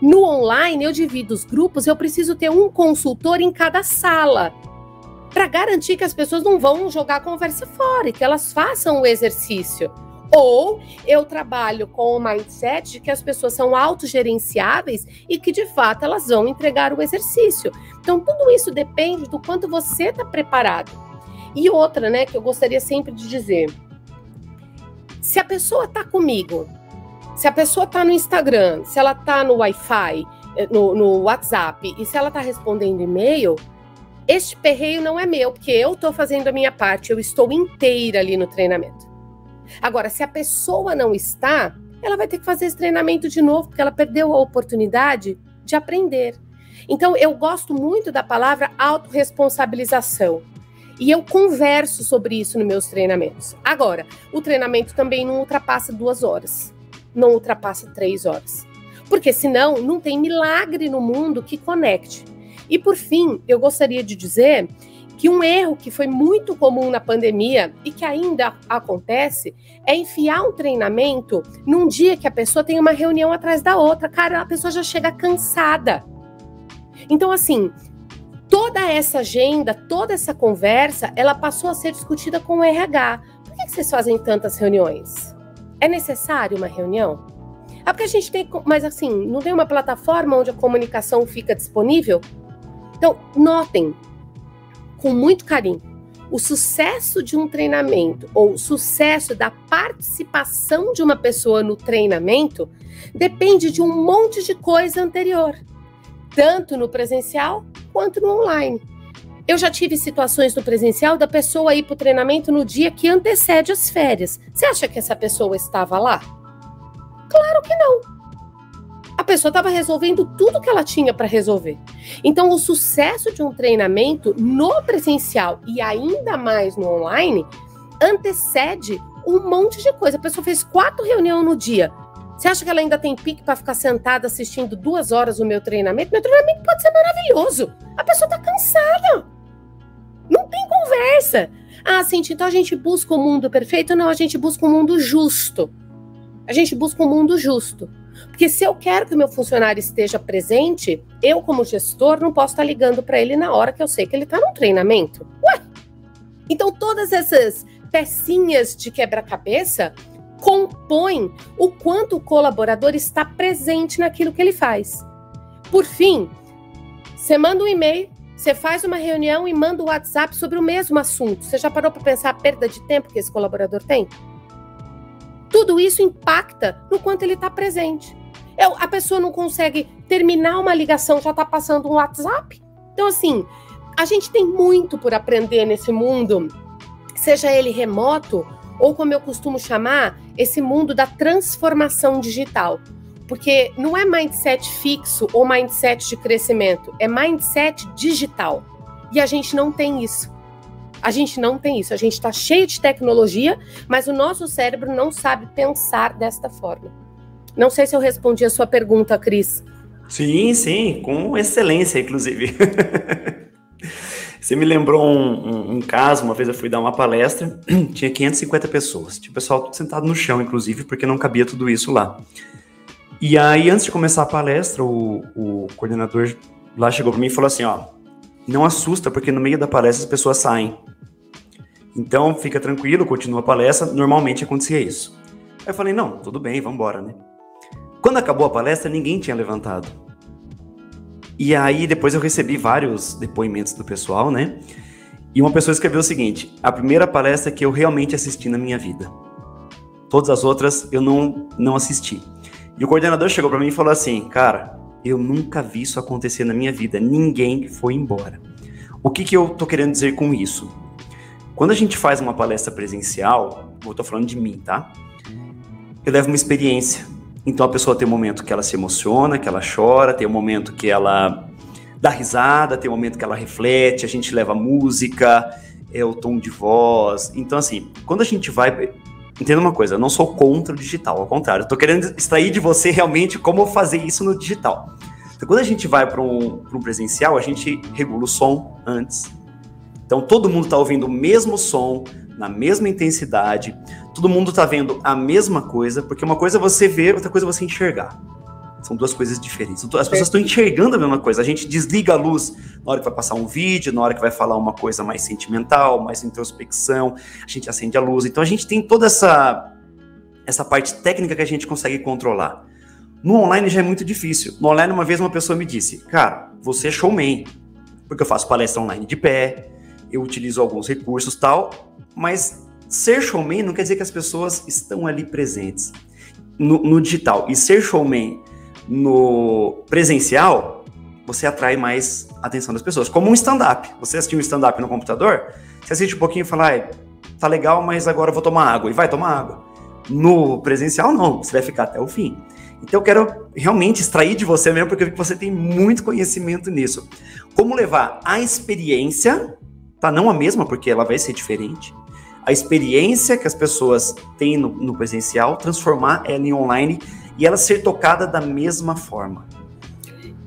No online, eu divido os grupos, eu preciso ter um consultor em cada sala para garantir que as pessoas não vão jogar a conversa fora e que elas façam o exercício. Ou eu trabalho com o mindset de que as pessoas são autogerenciáveis e que de fato elas vão entregar o exercício. Então, tudo isso depende do quanto você está preparado. E outra, né, que eu gostaria sempre de dizer: se a pessoa está comigo se a pessoa está no Instagram, se ela está no Wi-Fi, eh, no, no, WhatsApp, e se ela está respondendo e-mail, este perreio não é meu, porque eu estou fazendo a minha parte, eu estou inteira ali no treinamento. Agora, se a pessoa não está, ela vai ter que fazer esse treinamento de novo, porque ela perdeu a oportunidade de aprender. Então, eu gosto muito da palavra autorresponsabilização. E eu converso sobre isso nos meus treinamentos. Agora, o treinamento também não ultrapassa duas horas não ultrapassa três horas. Porque senão não tem milagre no mundo que conecte. E por fim, eu gostaria de dizer que um erro que foi muito comum na pandemia e que ainda acontece é enfiar um treinamento num dia que a pessoa tem uma reunião atrás da outra. Cara, a pessoa já chega cansada. Então, assim, toda essa agenda, toda essa conversa, ela passou a ser discutida com o RH. Por que vocês fazem tantas reuniões? É necessário uma reunião? É porque a gente tem, mas assim, não tem uma plataforma onde a comunicação fica disponível? Então, notem com muito carinho o sucesso de um treinamento ou o sucesso da participação de uma pessoa no treinamento depende de um monte de coisa anterior, tanto no presencial quanto no online. Eu já tive situações no presencial da pessoa ir para o treinamento no dia que antecede as férias. Você acha que essa pessoa estava lá? Claro que não. A pessoa estava resolvendo tudo que ela tinha para resolver. Então, o sucesso de um treinamento no presencial e ainda mais no online antecede um monte de coisa. A pessoa fez quatro reuniões no dia. Você acha que ela ainda tem pique para ficar sentada assistindo duas horas o meu treinamento? Meu treinamento pode ser maravilhoso. A pessoa está cansada. Não tem conversa. Ah, Cintia, então a gente busca o mundo perfeito? Não, a gente busca um mundo justo. A gente busca um mundo justo. Porque se eu quero que o meu funcionário esteja presente, eu, como gestor, não posso estar ligando para ele na hora que eu sei que ele está no treinamento. Ué! Então, todas essas pecinhas de quebra-cabeça compõem o quanto o colaborador está presente naquilo que ele faz. Por fim, você manda um e-mail você faz uma reunião e manda o um WhatsApp sobre o mesmo assunto. Você já parou para pensar a perda de tempo que esse colaborador tem? Tudo isso impacta no quanto ele está presente. Eu, a pessoa não consegue terminar uma ligação, já está passando um WhatsApp. Então, assim, a gente tem muito por aprender nesse mundo, seja ele remoto ou, como eu costumo chamar, esse mundo da transformação digital. Porque não é mindset fixo ou mindset de crescimento, é mindset digital. E a gente não tem isso. A gente não tem isso. A gente está cheio de tecnologia, mas o nosso cérebro não sabe pensar desta forma. Não sei se eu respondi a sua pergunta, Cris. Sim, sim, com excelência, inclusive. Você me lembrou um, um, um, caso, uma vez eu fui dar uma palestra, tinha 550 pessoas, tinha o pessoal sentado no chão, inclusive, porque não cabia tudo isso lá. E aí, antes de começar a palestra, o, o coordenador lá chegou para mim e falou assim: ó, não assusta, porque no meio da palestra as pessoas saem. Então, fica tranquilo, continua a palestra. Normalmente acontecia isso. Aí eu falei: não, tudo bem, vamos embora, né? Quando acabou a palestra, ninguém tinha levantado. E aí, depois eu recebi vários depoimentos do pessoal, né? E uma pessoa escreveu o seguinte: a primeira palestra que eu realmente assisti na minha vida. Todas as outras eu não, não assisti. E o coordenador chegou para mim e falou assim: Cara, Eu nunca vi isso acontecer na minha vida. Ninguém foi embora. O que, que eu tô querendo dizer com isso? Quando a gente faz uma palestra presencial, eu tô falando de mim, tá? Eu levo uma experiência. Então a pessoa tem um momento que ela se emociona, que ela chora, tem um momento que ela dá risada, tem um momento que ela reflete, a gente leva música, é o tom de voz. Então, assim, quando a gente vai. Entenda uma coisa, eu não sou contra o digital, ao contrário, eu tô querendo extrair de você realmente como fazer isso no digital. Então, quando a gente vai para um, um presencial, a gente regula o som antes. Então, todo mundo está ouvindo o mesmo som, na mesma intensidade, todo mundo está vendo a mesma coisa, porque uma coisa é você ver, outra coisa é você enxergar. São duas coisas diferentes. As pessoas estão enxergando a mesma coisa. A gente desliga a luz na hora que vai passar um vídeo, na hora que vai falar uma coisa mais sentimental, mais introspecção, a gente acende a luz. Então a gente tem toda essa essa parte técnica que a gente consegue controlar. No online já é muito difícil. No online, uma vez uma pessoa me disse: Cara, você é showman, porque eu faço palestra online de pé, eu utilizo alguns recursos tal, mas ser showman não quer dizer que as pessoas estão ali presentes no, no digital. E ser showman no presencial, você atrai mais atenção das pessoas. Como um stand-up. Você assistiu um stand-up no computador, você assiste um pouquinho e fala, ah, tá legal, mas agora eu vou tomar água. E vai tomar água. No presencial, não. Você vai ficar até o fim. Então eu quero realmente extrair de você mesmo, porque você tem muito conhecimento nisso. Como levar a experiência, tá? Não a mesma, porque ela vai ser diferente. A experiência que as pessoas têm no, no presencial, transformar ela em online e ela ser tocada da mesma forma?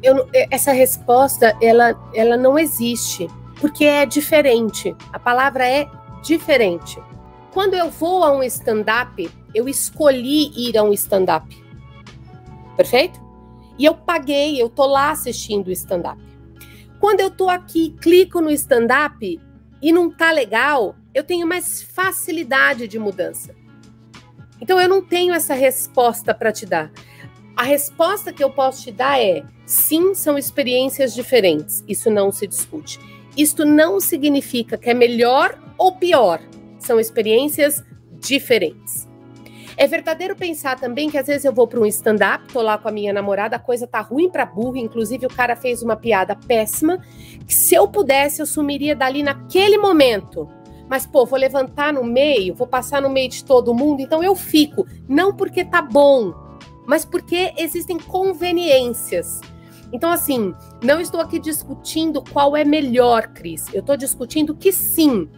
Eu, essa resposta ela, ela não existe, porque é diferente. A palavra é diferente. Quando eu vou a um stand-up, eu escolhi ir a um stand-up. Perfeito? E eu paguei, eu tô lá assistindo o stand-up. Quando eu tô aqui, clico no stand-up e não tá legal, eu tenho mais facilidade de mudança. Então eu não tenho essa resposta para te dar. A resposta que eu posso te dar é: sim, são experiências diferentes. Isso não se discute. Isto não significa que é melhor ou pior. São experiências diferentes. É verdadeiro pensar também que às vezes eu vou para um stand-up, tô lá com a minha namorada, a coisa tá ruim para burro, inclusive o cara fez uma piada péssima, que se eu pudesse eu sumiria dali naquele momento. Mas, pô, vou levantar no meio, vou passar no meio de todo mundo, então eu fico. Não porque tá bom, mas porque existem conveniências. Então, assim, não estou aqui discutindo qual é melhor, Cris. Eu estou discutindo que sim,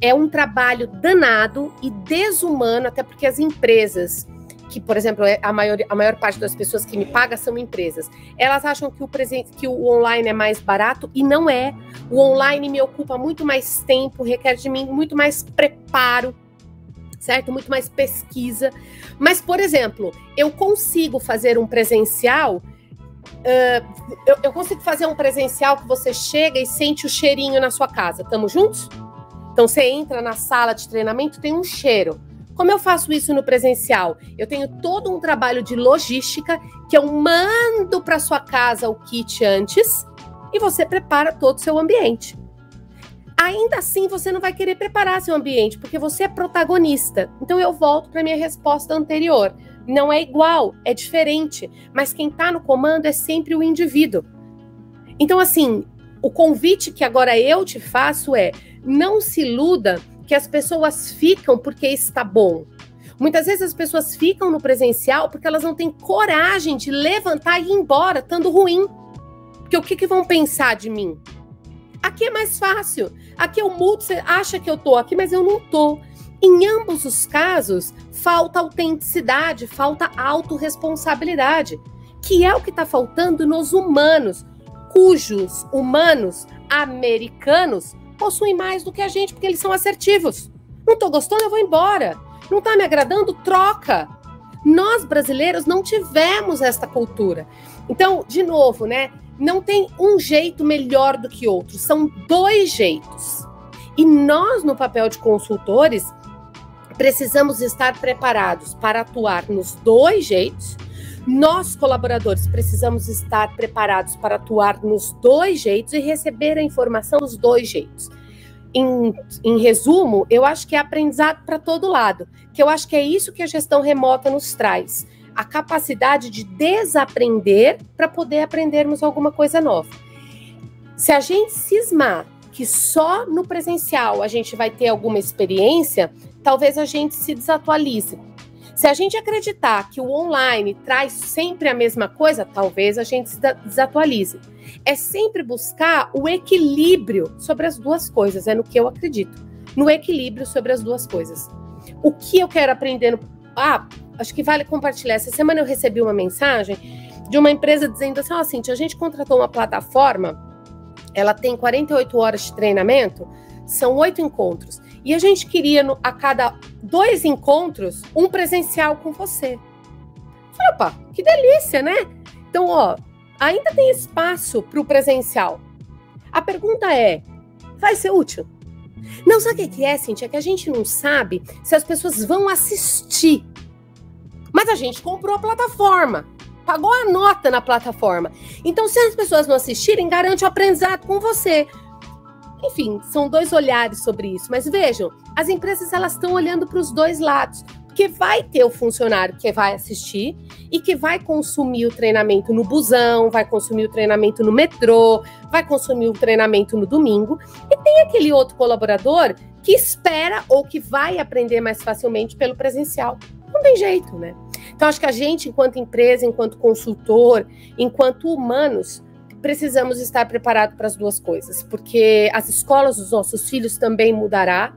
é um trabalho danado e desumano, até porque as empresas que, por exemplo, é a maior, a maior parte das pessoas que me pagam são empresas. Elas acham que o, presente, que o online é mais barato e não é. O online me ocupa muito mais tempo, requer de mim muito mais preparo, certo? Muito mais pesquisa. Mas, por exemplo, eu consigo fazer um presencial. Uh, eu, eu consigo fazer um presencial que você chega e sente o cheirinho na sua casa. Estamos juntos? Então você entra na sala de treinamento, tem um cheiro. Como eu faço isso no presencial? Eu tenho todo um trabalho de logística que eu mando para sua casa o kit antes e você prepara todo o seu ambiente. Ainda assim, você não vai querer preparar seu ambiente porque você é protagonista. Então eu volto para minha resposta anterior. Não é igual, é diferente, mas quem está no comando é sempre o indivíduo. Então assim, o convite que agora eu te faço é: não se iluda que as pessoas ficam porque está bom. Muitas vezes as pessoas ficam no presencial porque elas não têm coragem de levantar e ir embora, estando ruim. Porque o que, que vão pensar de mim? Aqui é mais fácil. Aqui eu mudo, você acha que eu tô aqui, mas eu não tô. Em ambos os casos, falta autenticidade, falta autorresponsabilidade, que é o que está faltando nos humanos, cujos humanos americanos possuem mais do que a gente, porque eles são assertivos. Não tô gostando, eu vou embora. Não tá me agradando, troca. Nós brasileiros não tivemos esta cultura. Então, de novo, né? Não tem um jeito melhor do que outro, são dois jeitos. E nós, no papel de consultores, precisamos estar preparados para atuar nos dois jeitos. Nós, colaboradores, precisamos estar preparados para atuar nos dois jeitos e receber a informação dos dois jeitos. Em, em resumo, eu acho que é aprendizado para todo lado, que eu acho que é isso que a gestão remota nos traz. a capacidade de desaprender para poder aprendermos alguma coisa nova. Se a gente cismar que só no presencial a gente vai ter alguma experiência, talvez a gente se desatualize. Se a gente acreditar que o online traz sempre a mesma coisa, talvez a gente se desatualize. É sempre buscar o equilíbrio sobre as duas coisas, é no que eu acredito. No equilíbrio sobre as duas coisas. O que eu quero aprender no. Ah, acho que vale compartilhar. Essa semana eu recebi uma mensagem de uma empresa dizendo assim: ó, oh, Cintia, a gente contratou uma plataforma, ela tem 48 horas de treinamento, são oito encontros. E a gente queria, a cada dois encontros, um presencial com você. Falei, opa, que delícia, né? Então, ó, ainda tem espaço para o presencial. A pergunta é: vai ser útil? Não, sabe o que é, Cintia? É que a gente não sabe se as pessoas vão assistir. Mas a gente comprou a plataforma, pagou a nota na plataforma. Então, se as pessoas não assistirem, garante o aprendizado com você. Enfim, são dois olhares sobre isso. Mas vejam, as empresas elas estão olhando para os dois lados. Porque vai ter o funcionário que vai assistir e que vai consumir o treinamento no busão, vai consumir o treinamento no metrô, vai consumir o treinamento no domingo. E tem aquele outro colaborador que espera ou que vai aprender mais facilmente pelo presencial. Não tem jeito, né? Então, acho que a gente, enquanto empresa, enquanto consultor, enquanto humanos, precisamos estar preparados para as duas coisas, porque as escolas dos nossos filhos também mudará.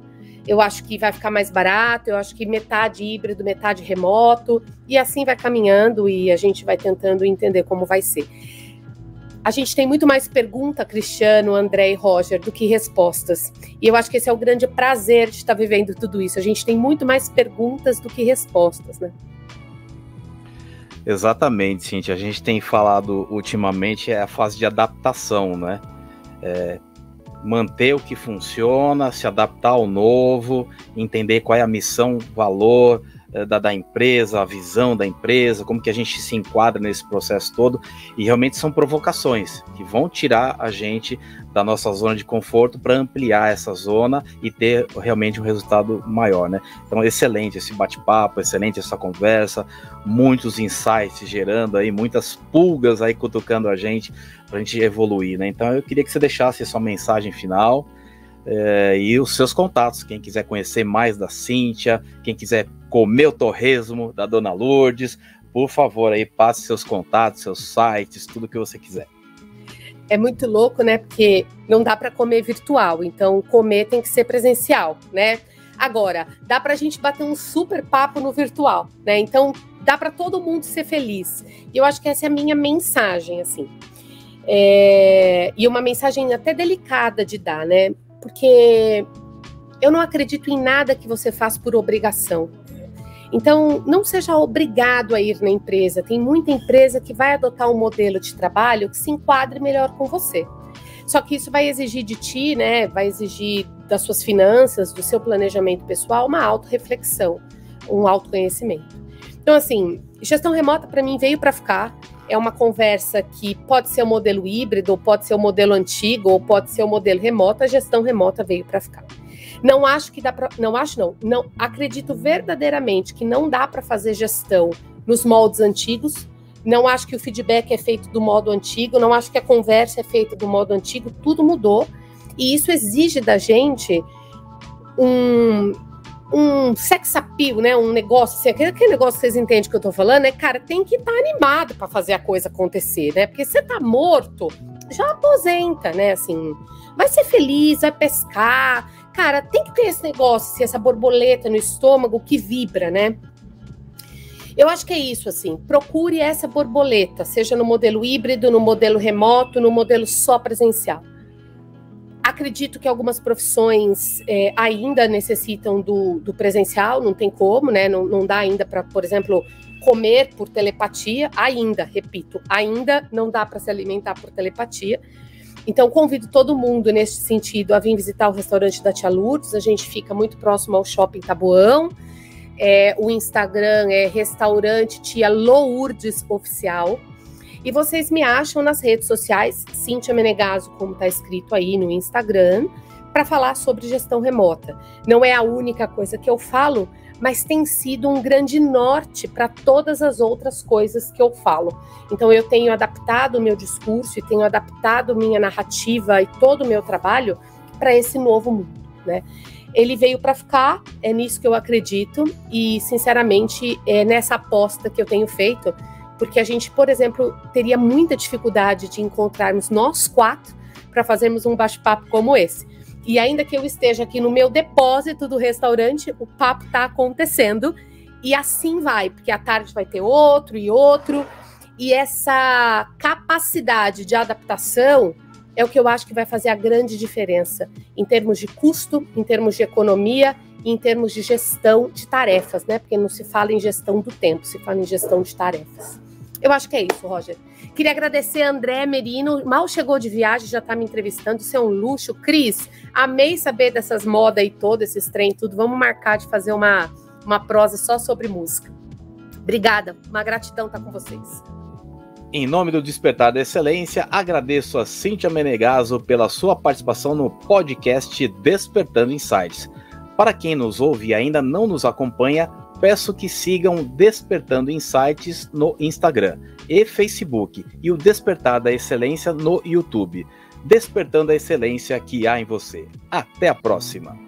Eu acho que vai ficar mais barato, eu acho que metade híbrido, metade remoto, e assim vai caminhando e a gente vai tentando entender como vai ser. A gente tem muito mais pergunta, Cristiano, André e Roger, do que respostas. E eu acho que esse é o grande prazer de estar vivendo tudo isso. A gente tem muito mais perguntas do que respostas, né? Exatamente, Cintia. A gente tem falado ultimamente é a fase de adaptação, né? É, manter o que funciona, se adaptar ao novo, entender qual é a missão, valor, da, da, empresa, a visão da empresa, como que a gente se enquadra nesse processo todo, e realmente são provocações que vão tirar a gente da nossa zona de conforto para ampliar essa zona e ter realmente um resultado maior, né? Então, excelente esse bate-papo, excelente essa conversa, muitos insights gerando aí, muitas pulgas aí cutucando a gente para a gente evoluir, né? Então, eu queria que você deixasse a sua mensagem final, é, e os seus contatos, quem quiser conhecer mais da Cíntia, quem quiser comer o torresmo da Dona Lourdes, por favor, aí passe seus contatos, seus sites, tudo que você quiser. É muito louco, né? Porque não dá para comer virtual, então comer tem que ser presencial, né? Agora, dá para a gente bater um super papo no virtual, né? Então, dá para todo mundo ser feliz. E eu acho que essa é a minha mensagem, assim. É... E uma mensagem até delicada de dar, né? Porque eu não acredito em nada que você faz por obrigação. Então, não seja obrigado a ir na empresa. Tem muita empresa que vai adotar um modelo de trabalho que se enquadre melhor com você. Só que isso vai exigir de ti, né? Vai exigir das suas finanças, do seu planejamento pessoal, uma autorreflexão, um autoconhecimento. Então, assim, gestão remota para mim veio para ficar é uma conversa que pode ser o modelo híbrido, ou pode ser o modelo antigo, ou pode ser o modelo remoto, a gestão remota veio para ficar. Não acho que dá para, não acho não, não acredito verdadeiramente que não dá para fazer gestão nos moldes antigos. Não acho que o feedback é feito do modo antigo, não acho que a conversa é feita do modo antigo, tudo mudou. E isso exige da gente um, um sex appeal, né? Um negócio, assim, aquele, negócio que vocês entendem que eu tô falando, é, cara, tem que estar tá animado para fazer a coisa acontecer, né? Porque você tá morto, já aposenta, né? Assim, vai ser feliz, vai pescar. Cara, tem que ter esse negócio, assim, essa borboleta no estômago que vibra, né? Eu acho que é isso, assim. Procure essa borboleta, seja no modelo híbrido, no modelo remoto, no modelo só presencial. Acredito que algumas profissões é, ainda necessitam do, do, presencial, não tem como, né? Não, não dá ainda para, por exemplo, comer por telepatia. Ainda, repito, ainda não dá para se alimentar por telepatia. Então, convido todo mundo nesse sentido a vir visitar o restaurante da Tia Lourdes. A gente fica muito próximo ao Shopping Taboão. É, o Instagram é restaurante Tia Lourdes Oficial. E vocês me acham nas redes sociais, Cíntia Menegaso, como está escrito aí no Instagram, para falar sobre gestão remota. Não é a única coisa que eu falo, mas tem sido um grande norte para todas as outras coisas que eu falo. Então eu tenho adaptado o meu discurso e tenho adaptado minha narrativa e todo o meu trabalho para esse novo mundo, né? Ele veio para ficar, é nisso que eu acredito e sinceramente é nessa aposta que eu tenho feito, porque a gente, por exemplo, teria muita dificuldade de encontrarmos nós quatro para fazermos um bate-papo como esse. E ainda que eu esteja aqui no meu depósito do restaurante, o papo está acontecendo. E assim vai, porque à tarde vai ter outro e outro. E essa capacidade de adaptação é o que eu acho que vai fazer a grande diferença em termos de custo, em termos de economia e em termos de gestão de tarefas, né? Porque não se fala em gestão do tempo, se fala em gestão de tarefas. Eu acho que é isso, Roger. Queria agradecer a André Merino, mal chegou de viagem, já está me entrevistando, isso é um luxo. Cris, amei saber dessas modas e todo, esses trem, tudo. Vamos marcar de fazer uma, uma prosa só sobre música. Obrigada, uma gratidão estar tá com vocês. Em nome do Despertar da Excelência, agradeço a Cíntia Menegaso pela sua participação no podcast Despertando Insights. Para quem nos ouve e ainda não nos acompanha, peço que sigam Despertando Insights no Instagram e Facebook e o Despertar da Excelência no YouTube. Despertando a excelência que há em você. Até a próxima!